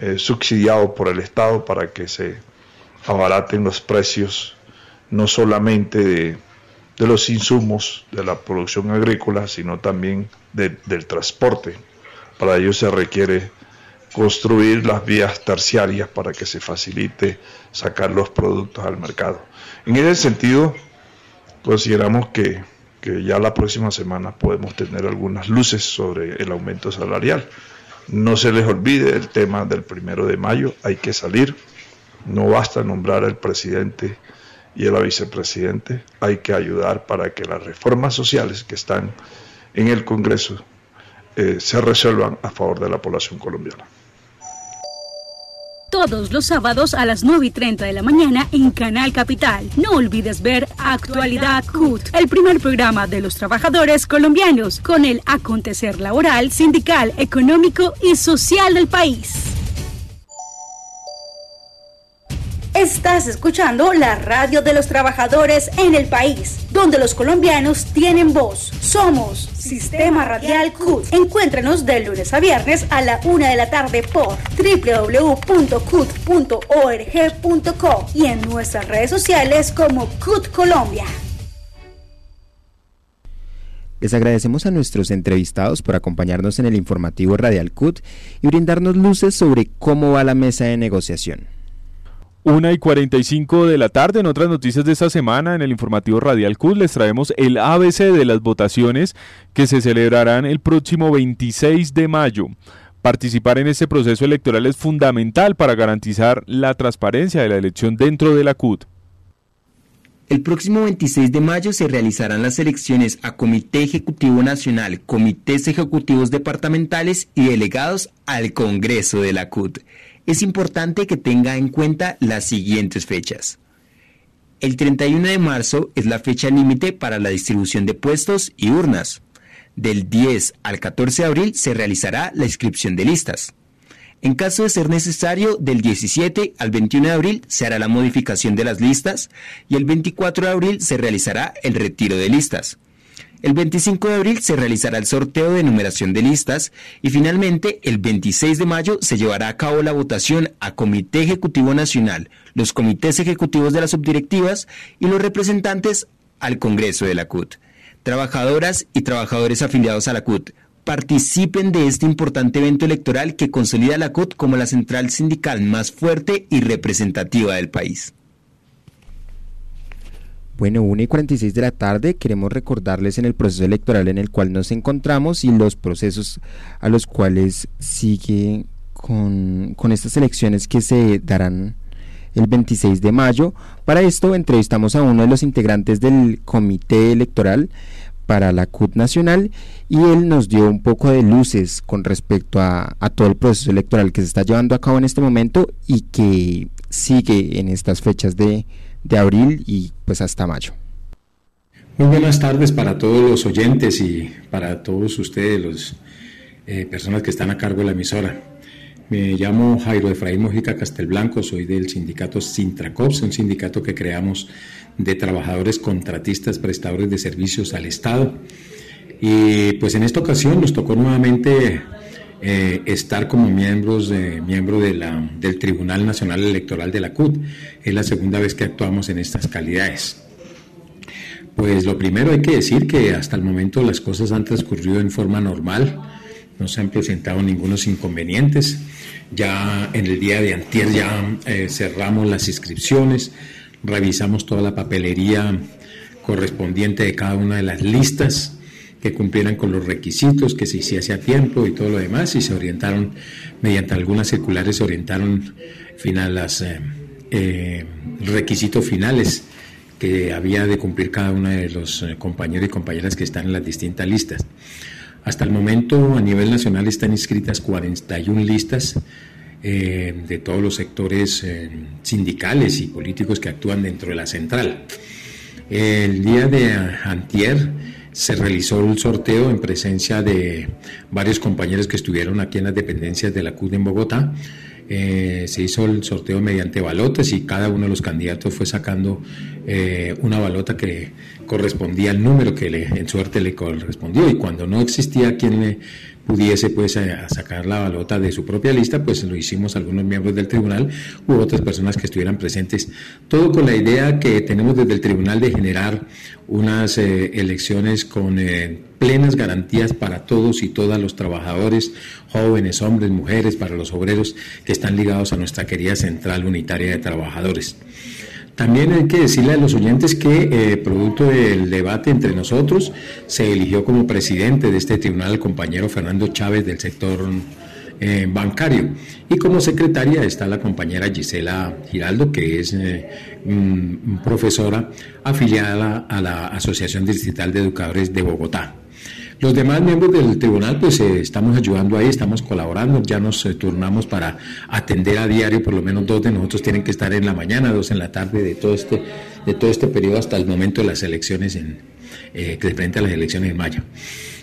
eh, subsidiados por el Estado para que se abaraten los precios no solamente de, los insumos de la producción agrícola, sino también del transporte. Para ello se requiere construir las vías terciarias para que se facilite sacar los productos al mercado. En ese sentido, consideramos que, ya la próxima semana podemos tener algunas luces sobre el aumento salarial. No se les olvide el tema del primero de mayo, hay que salir, no basta nombrar al presidente y a la vicepresidente, hay que ayudar para que las reformas sociales que están en el Congreso eh, se resuelvan a favor de la población colombiana todos los sábados a las 9 y 30 de la mañana en Canal Capital. No olvides ver Actualidad CUT, el primer programa de los trabajadores colombianos con el acontecer laboral, sindical, económico y social del país. Estás escuchando la radio de los trabajadores en el país, donde los colombianos tienen voz. Somos Sistema Radial CUT. Encuéntranos de lunes a viernes a la una de la tarde por www.cut.org.co y en nuestras redes sociales como CUT Colombia. Les agradecemos a nuestros entrevistados por acompañarnos en el informativo Radial CUT y brindarnos luces sobre cómo va la mesa de negociación. Una y 45 de la tarde, en otras noticias de esta semana, en el informativo Radial CUT, les traemos el ABC de las votaciones que se celebrarán el próximo 26 de mayo. Participar en este proceso electoral es fundamental para garantizar la transparencia de la elección dentro de la CUT. El próximo 26 de mayo se realizarán las elecciones a Comité Ejecutivo Nacional, Comités Ejecutivos Departamentales y delegados al Congreso de la CUT es importante que tenga en cuenta las siguientes fechas. El 31 de marzo es la fecha límite para la distribución de puestos y urnas. Del 10 al 14 de abril se realizará la inscripción de listas. En caso de ser necesario, del 17 al 21 de abril se hará la modificación de las listas y el 24 de abril se realizará el retiro de listas. El 25 de abril se realizará el sorteo de numeración de listas y finalmente el 26 de mayo se llevará a cabo la votación a Comité Ejecutivo Nacional, los comités ejecutivos de las subdirectivas y los representantes al Congreso de la CUT. Trabajadoras y trabajadores afiliados a la CUT, participen de este importante evento electoral que consolida a la CUT como la central sindical más fuerte y representativa del país. Bueno, 1 y 46 de la tarde queremos recordarles en el proceso electoral en el cual nos encontramos y los procesos a los cuales sigue con, estas elecciones que se darán el 26 de mayo. Para esto entrevistamos a uno de los integrantes del comité electoral para la CUT Nacional y él nos dio un poco de luces con respecto a, todo el proceso electoral que se está llevando a cabo en este momento y que sigue en estas fechas de, de abril y pues hasta mayo. Muy buenas tardes para todos los oyentes y para todos ustedes, las eh, personas que están a cargo de la emisora. Me llamo Jairo Efraín Mojica Castelblanco, soy del sindicato Sintracops, un sindicato que creamos de trabajadores contratistas prestadores de servicios al Estado. Y pues en esta ocasión nos tocó nuevamente eh, estar como miembros de, miembro del Tribunal Nacional Electoral de la CUT. Es la segunda vez que actuamos en estas calidades. Pues lo primero hay que decir que hasta el momento las cosas han transcurrido en forma normal, no se han presentado ningunos inconvenientes. Ya en el día de antier ya eh, cerramos las inscripciones, revisamos toda la papelería correspondiente de cada una de las listas que cumplieran con los requisitos, que se hiciese a tiempo y todo lo demás, y se orientaron, mediante algunas circulares, se orientaron final las eh, eh, requisitos finales que había de cumplir cada uno de los eh, compañeros y compañeras que están en las distintas listas. Hasta el momento a nivel nacional están inscritas 41 listas de todos los sectores sindicales y políticos que actúan dentro de la central. El día de antier se realizó el sorteo en presencia de varios compañeros que estuvieron aquí en las dependencias de la CUD en Bogotá. Eh, se hizo el sorteo mediante balotes y cada uno de los candidatos fue sacando una balota que correspondía al número que le, en suerte le correspondió y cuando no existía quien le pudiese pues sacar la balota de su propia lista, pues lo hicimos algunos miembros del tribunal u otras personas que estuvieran presentes, todo con la idea que tenemos desde el tribunal de generar unas eh, elecciones con eh, plenas garantías para todos y todas los trabajadores, jóvenes, hombres, mujeres, para los obreros que están ligados a nuestra querida Central Unitaria de Trabajadores. También hay que decirle a los oyentes que, eh, producto del debate entre nosotros, se eligió como presidente de este tribunal el compañero Fernando Chávez del sector eh, bancario. Y como secretaria está la compañera Gisela Giraldo, que es eh, profesora afiliada a la Asociación Distrital de Educadores de Bogotá. Los demás miembros del tribunal, pues eh, estamos ayudando ahí, estamos colaborando, ya nos eh, turnamos para atender a diario, por lo menos dos de nosotros tienen que estar en la mañana, dos en la tarde de todo este, de todo este periodo hasta el momento de las elecciones en, eh, frente a las elecciones en mayo.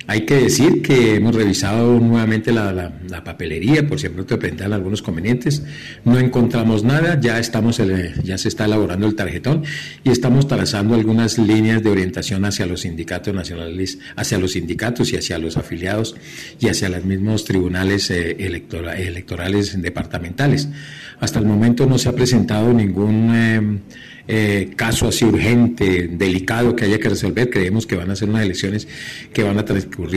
Hay que decir que hemos revisado nuevamente la, papelería por si pronto presentan algunos convenientes. No encontramos nada, ya, estamos, ya se está elaborando el tarjetón y estamos trazando algunas líneas de orientación hacia los sindicatos nacionales, hacia los sindicatos y hacia los afiliados y hacia los mismos tribunales eh, electorales departamentales. Hasta el momento no se ha presentado ningún... Eh, eh, caso así urgente, delicado que haya que resolver. Creemos que van a ser unas elecciones que van a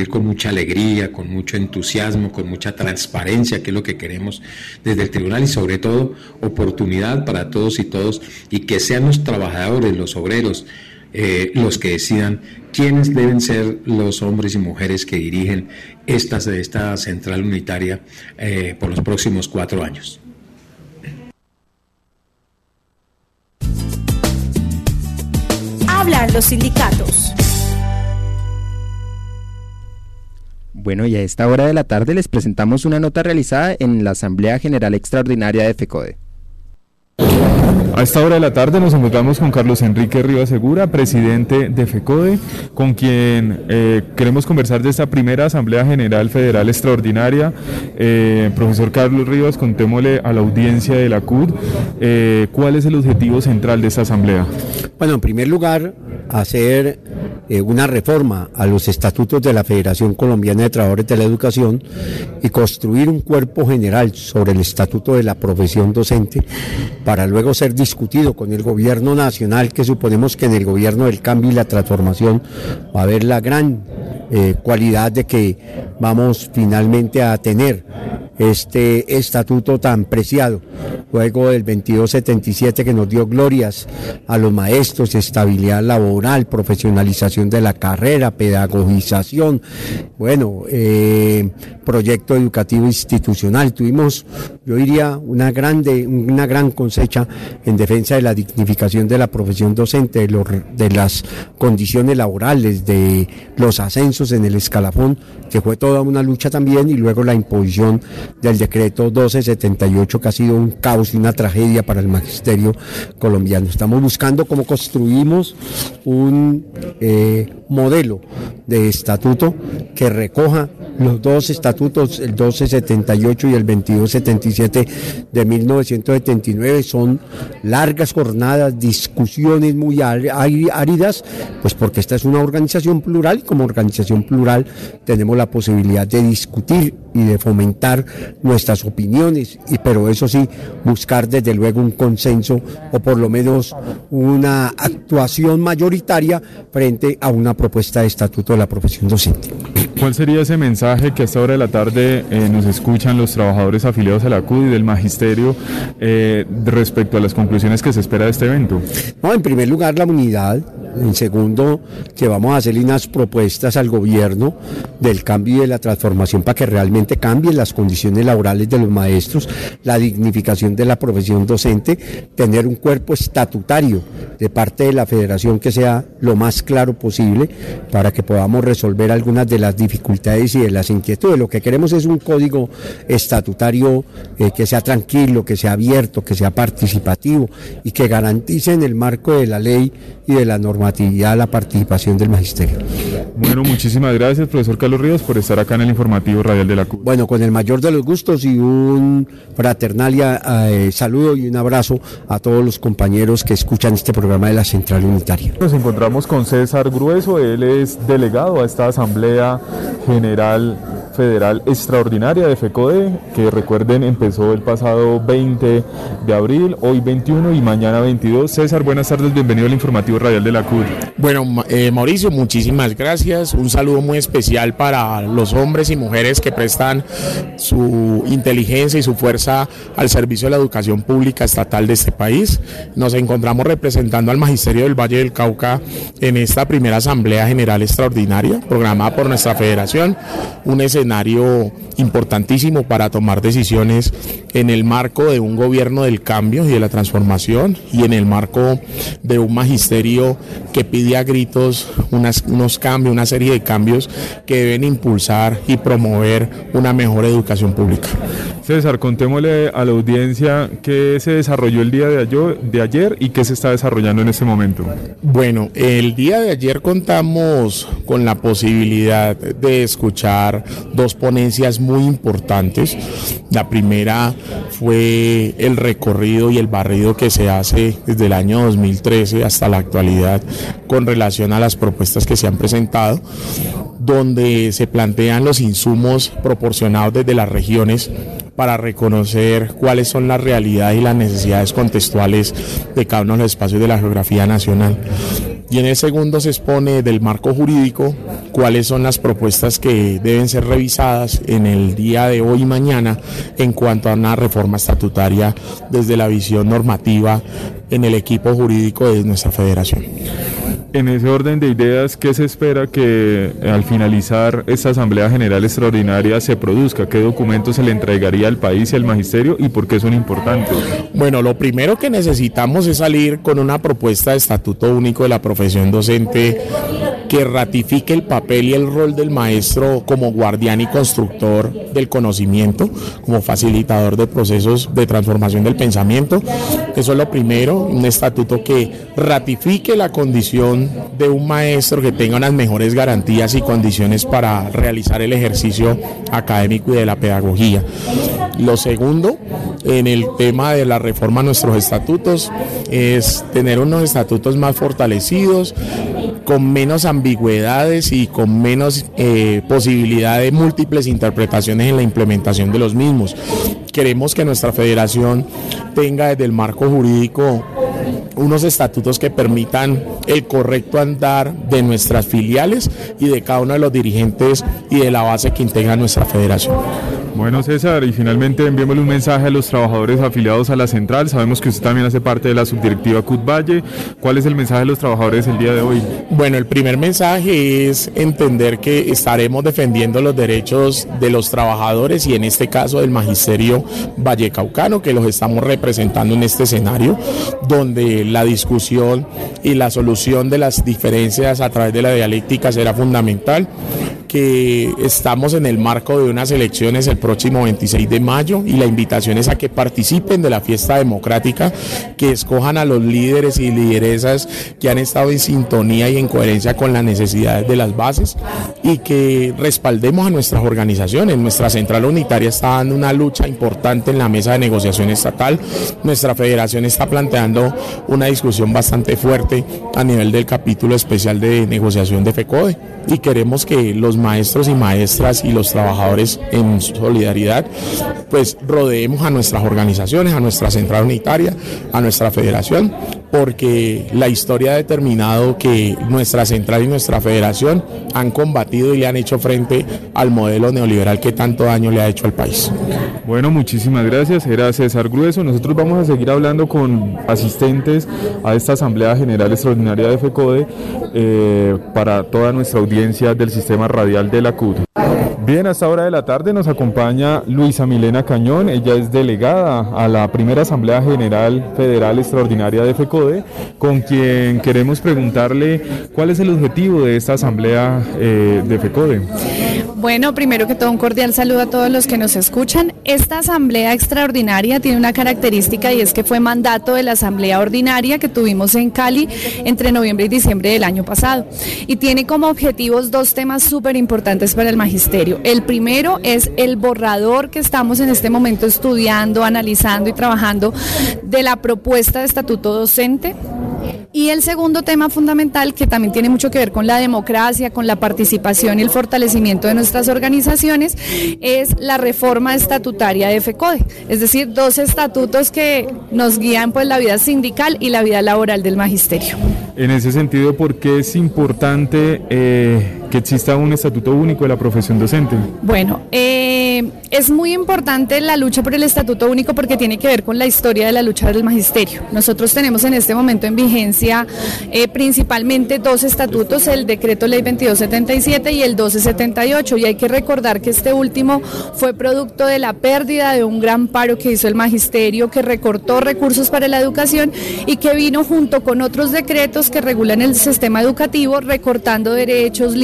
con mucha alegría, con mucho entusiasmo, con mucha transparencia, que es lo que queremos desde el tribunal y sobre todo oportunidad para todos y todos y que sean los trabajadores, los obreros, eh, los que decidan quiénes deben ser los hombres y mujeres que dirigen esta, esta central unitaria eh, por los próximos cuatro años. hablan los sindicatos. Bueno, y a esta hora de la tarde les presentamos una nota realizada en la Asamblea General Extraordinaria de FECODE. A esta hora de la tarde nos encontramos con Carlos Enrique Rivas Segura, presidente de FECODE, con quien eh, queremos conversar de esta primera Asamblea General Federal Extraordinaria. Eh, profesor Carlos Rivas, contémosle a la audiencia de la CUD eh, cuál es el objetivo central de esta Asamblea. Bueno, en primer lugar, hacer una reforma a los estatutos de la Federación Colombiana de Trabajadores de la Educación y construir un cuerpo general sobre el estatuto de la profesión docente para luego ser discutido con el gobierno nacional, que suponemos que en el gobierno del cambio y la transformación va a haber la gran eh, cualidad de que vamos finalmente a tener este estatuto tan preciado, luego del 2277 que nos dio glorias a los maestros, estabilidad laboral, profesionalización de la carrera, pedagogización, bueno, eh, proyecto educativo institucional. Tuvimos, yo diría, una grande, una gran cosecha defensa de la dignificación de la profesión docente, de, de las condiciones laborales, de los ascensos en el escalafón, que fue toda una lucha también, y luego la imposición del decreto 1278 que ha sido un caos y una tragedia para el magisterio colombiano. Estamos buscando cómo construimos un eh, modelo de estatuto que recoja los dos estatutos, el 1278 y el 2277 de 1979. Son largas jornadas, discusiones muy áridas, pues porque esta es una organización plural y como organización plural tenemos la posibilidad de discutir y de fomentar nuestras opiniones, y, pero eso sí, buscar desde luego un consenso o por lo menos una actuación mayoritaria frente a una propuesta de estatuto de la profesión docente. ¿Cuál sería ese mensaje que a esta hora de la tarde eh, nos escuchan los trabajadores afiliados a la CUD y del magisterio eh, respecto a las conclusiones que se espera de este evento? No, en primer lugar la unidad, en segundo, que vamos a hacer unas propuestas al gobierno del cambio y de la transformación para que realmente cambien las condiciones laborales de los maestros, la dignificación de la profesión docente, tener un cuerpo estatutario de parte de la federación que sea lo más claro posible para que podamos resolver algunas de las dificultades y de las inquietudes. Lo que queremos es un código estatutario eh, que sea tranquilo, que sea abierto, que sea participativo y que garantice en el marco de la ley y de la normatividad la participación del magisterio. Bueno, muchísimas gracias, profesor Carlos Ríos, por estar acá en el informativo radial de la CUT. Bueno, con el mayor de los gustos y un fraternal eh, saludo y un abrazo a todos los compañeros que escuchan este programa de la Central Unitaria. Nos encontramos con César Grueso, él es delegado a esta Asamblea General Federal Extraordinaria de FECODE, que recuerden empezó el pasado 20 de abril, hoy 21 y mañana 22. César, buenas tardes, bienvenido al informativo radial de la CUD. Bueno, eh, Mauricio, muchísimas gracias. Un saludo muy especial para los hombres y mujeres que prestan su inteligencia y su fuerza al servicio de la educación pública estatal de este país. Nos encontramos representando al Magisterio del Valle del Cauca en esta primera Asamblea General Extraordinaria, programada por nuestra federación. Un escenario importantísimo para tomar decisiones en el marco de un gobierno del cambio y de la transformación y en el marco de un magisterio que pide a gritos unas, unos cambios, una serie de cambios que deben impulsar y promover una mejor educación pública. César, contémosle a la audiencia qué se desarrolló el día de ayer, de ayer y qué se está desarrollando en este momento. Bueno, el día de ayer contamos con la posibilidad de escuchar dos ponencias muy importantes. La primera fue el recorrido y el barrido que se hace desde el año 2013 hasta la actualidad con relación a las propuestas que se han presentado, donde se plantean los insumos proporcionados desde las regiones para reconocer cuáles son las realidades y las necesidades contextuales de cada uno de los espacios de la geografía nacional. Y en el segundo se expone del marco jurídico cuáles son las propuestas que deben ser revisadas en el día de hoy y mañana en cuanto a una reforma estatutaria desde la visión normativa en el equipo jurídico de nuestra federación. En ese orden de ideas, ¿qué se espera que eh, al finalizar esta Asamblea General Extraordinaria se produzca? ¿Qué documentos se le entregaría al país y al magisterio y por qué son importantes? Bueno, lo primero que necesitamos es salir con una propuesta de estatuto único de la profesión docente que ratifique el papel y el rol del maestro como guardián y constructor del conocimiento, como facilitador de procesos de transformación del pensamiento. Eso es lo primero, un estatuto que ratifique la condición de un maestro que tenga unas mejores garantías y condiciones para realizar el ejercicio académico y de la pedagogía. Lo segundo, en el tema de la reforma a nuestros estatutos, es tener unos estatutos más fortalecidos, con menos ambigüedades y con menos eh, posibilidad de múltiples interpretaciones en la implementación de los mismos. Queremos que nuestra federación tenga desde el marco jurídico unos estatutos que permitan el correcto andar de nuestras filiales y de cada uno de los dirigentes y de la base que integra nuestra federación. Bueno, César, y finalmente enviémosle un mensaje a los trabajadores afiliados a la central. Sabemos que usted también hace parte de la subdirectiva CUT Valle. ¿Cuál es el mensaje de los trabajadores el día de hoy? Bueno, el primer mensaje es entender que estaremos defendiendo los derechos de los trabajadores y en este caso del magisterio vallecaucano, que los estamos representando en este escenario, donde la discusión y la solución de las diferencias a través de la dialéctica será fundamental que estamos en el marco de unas elecciones el próximo 26 de mayo y la invitación es a que participen de la fiesta democrática, que escojan a los líderes y lideresas que han estado en sintonía y en coherencia con las necesidades de las bases y que respaldemos a nuestras organizaciones. Nuestra central unitaria está dando una lucha importante en la mesa de negociación estatal. Nuestra federación está planteando una discusión bastante fuerte a nivel del capítulo especial de negociación de FECODE y queremos que los maestros y maestras y los trabajadores en solidaridad, pues rodeemos a nuestras organizaciones, a nuestra central unitaria, a nuestra federación, porque la historia ha determinado que nuestra central y nuestra federación han combatido y le han hecho frente al modelo neoliberal que tanto daño le ha hecho al país. Bueno, muchísimas gracias. Era César Grueso. Nosotros vamos a seguir hablando con asistentes a esta Asamblea General Extraordinaria de FECODE eh, para toda nuestra audiencia del sistema de la. Bien, a esta hora de la tarde nos acompaña Luisa Milena Cañón. Ella es delegada a la primera Asamblea General Federal Extraordinaria de FECODE, con quien queremos preguntarle cuál es el objetivo de esta Asamblea eh, de FECODE. Bueno, primero que todo un cordial saludo a todos los que nos escuchan. Esta asamblea extraordinaria tiene una característica y es que fue mandato de la asamblea ordinaria que tuvimos en Cali entre noviembre y diciembre del año pasado. Y tiene como objetivos dos temas súper importantes para el magisterio. El primero es el borrador que estamos en este momento estudiando, analizando y trabajando de la propuesta de estatuto docente y el segundo tema fundamental, que también tiene mucho que ver con la democracia, con la participación y el fortalecimiento de nuestras organizaciones, es la reforma estatutaria de FECODE. Es decir, dos estatutos que nos guían pues la vida sindical y la vida laboral del magisterio. En ese sentido, ¿por qué es importante eh, que exista un estatuto único de la profesión docente? Bueno, eh, es muy importante la lucha por el estatuto único porque tiene que ver con la historia de la lucha del magisterio. Nosotros tenemos en este momento en vigencia eh, principalmente dos estatutos, el decreto ley 2277 y el 1278, y hay que recordar que este último fue producto de la pérdida de un gran paro que hizo el magisterio, que recortó recursos para la educación y que vino junto con otros decretos que regulan el sistema educativo, recortando derechos,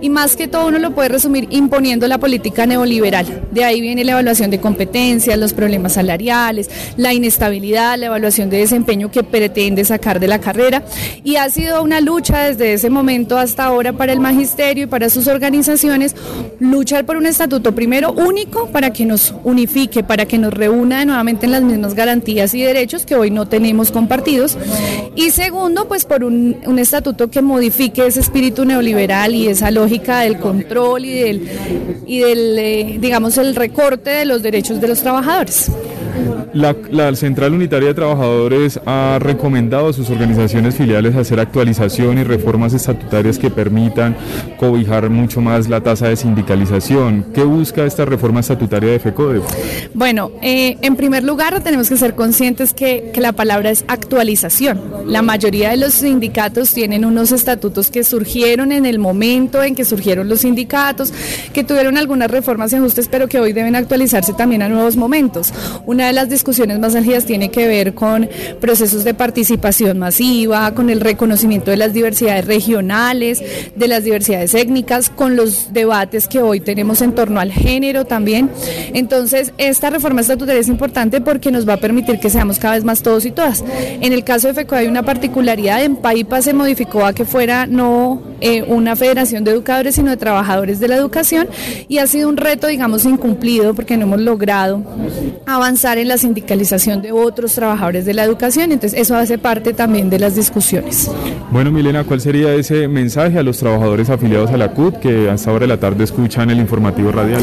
y más que todo uno lo puede resumir imponiendo la política neoliberal. De ahí viene la evaluación de competencias, los problemas salariales, la inestabilidad, la evaluación de desempeño que pretende sacar de la carrera y ha sido una lucha desde ese momento hasta ahora para el magisterio y para sus organizaciones luchar por un estatuto primero único para que nos unifique, para que nos reúna nuevamente en las mismas garantías y derechos que hoy no tenemos compartidos y segundo pues por un estatuto que modifique ese espíritu neoliberal y esa lógica del control y del, y del eh, digamos, el recorte de los derechos de los trabajadores. La, la, Central Unitaria de Trabajadores ha recomendado a sus organizaciones filiales hacer actualización y reformas estatutarias que permitan cobijar mucho más la tasa de sindicalización. ¿Qué busca esta reforma estatutaria de FECODE? Bueno, eh, en primer lugar tenemos que ser conscientes que, que la palabra es actualización. La mayoría de los sindicatos tienen unos estatutos que surgieron en el momento en que surgieron los sindicatos, que tuvieron algunas reformas y ajustes, pero que hoy deben actualizarse también a nuevos momentos. Una de las discusiones más álgidas tiene que ver con procesos de participación masiva, con el reconocimiento de las diversidades regionales, de las diversidades étnicas, con los debates que hoy tenemos en torno al género también. Entonces, esta reforma estatutaria es importante porque nos va a permitir que seamos cada vez más todos y todas. En el caso de FECO hay una particularidad, en PAIPA se modificó a que fuera no eh, una federación de educadores, sino de trabajadores de la educación y ha sido un reto, digamos, incumplido porque no hemos logrado avanzar en la sindicalización de otros trabajadores de la educación, entonces eso hace parte también de las discusiones. Bueno, Milena, ¿cuál sería ese mensaje a los trabajadores afiliados a la CUT que hasta ahora de la tarde escuchan el informativo radial?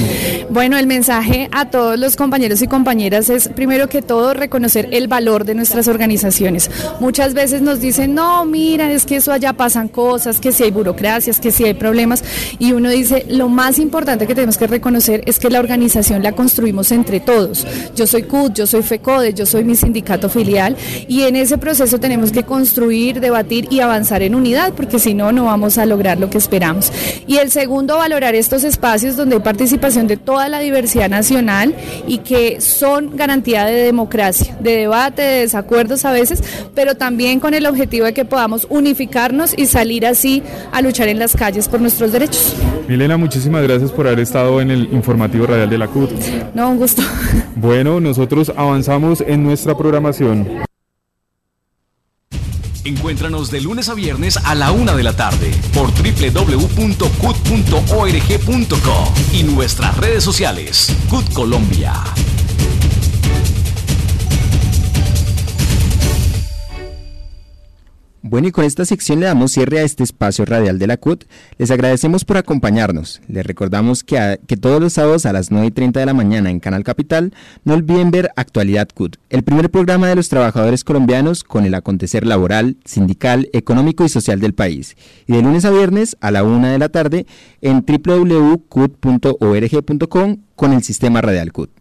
Bueno, el mensaje a todos los compañeros y compañeras es primero que todo reconocer el valor de nuestras organizaciones. Muchas veces nos dicen, no, mira, es que eso allá pasan cosas, que si hay burocracias, que si hay problemas, y uno dice, lo más importante que tenemos que reconocer es que la organización la construimos entre todos. Yo soy CUT, yo soy FECODE, yo soy mi sindicato filial, y en ese proceso tenemos que construir, debatir y avanzar en unidad, porque si no, no vamos a lograr lo que esperamos. Y el segundo, valorar estos espacios donde hay participación de toda la diversidad nacional y que son garantía de democracia, de debate, de desacuerdos a veces, pero también con el objetivo de que podamos unificarnos y salir así a luchar en las calles por nuestros derechos. Milena, muchísimas gracias por haber estado en el informativo radial de la CUT. No, un gusto. Bueno, nosotros avanzamos en nuestra programación. Encuéntranos de lunes a viernes a la una de la tarde por www.cut.org.co y nuestras redes sociales. CUT Colombia. Bueno, y con esta sección le damos cierre a este espacio radial de la CUT. Les agradecemos por acompañarnos. Les recordamos que, todos los sábados a las 9 y 30 de la mañana en Canal Capital no olviden ver Actualidad CUT, el primer programa de los trabajadores colombianos con el acontecer laboral, sindical, económico y social del país. Y de lunes a viernes a la 1 de la tarde en www.cut.org.com con el sistema radial CUT.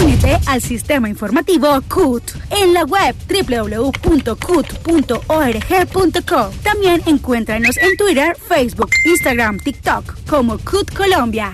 Únete al sistema informativo CUT en la web www.cut.org.co. También encuéntranos en Twitter, Facebook, Instagram, TikTok como CUT Colombia.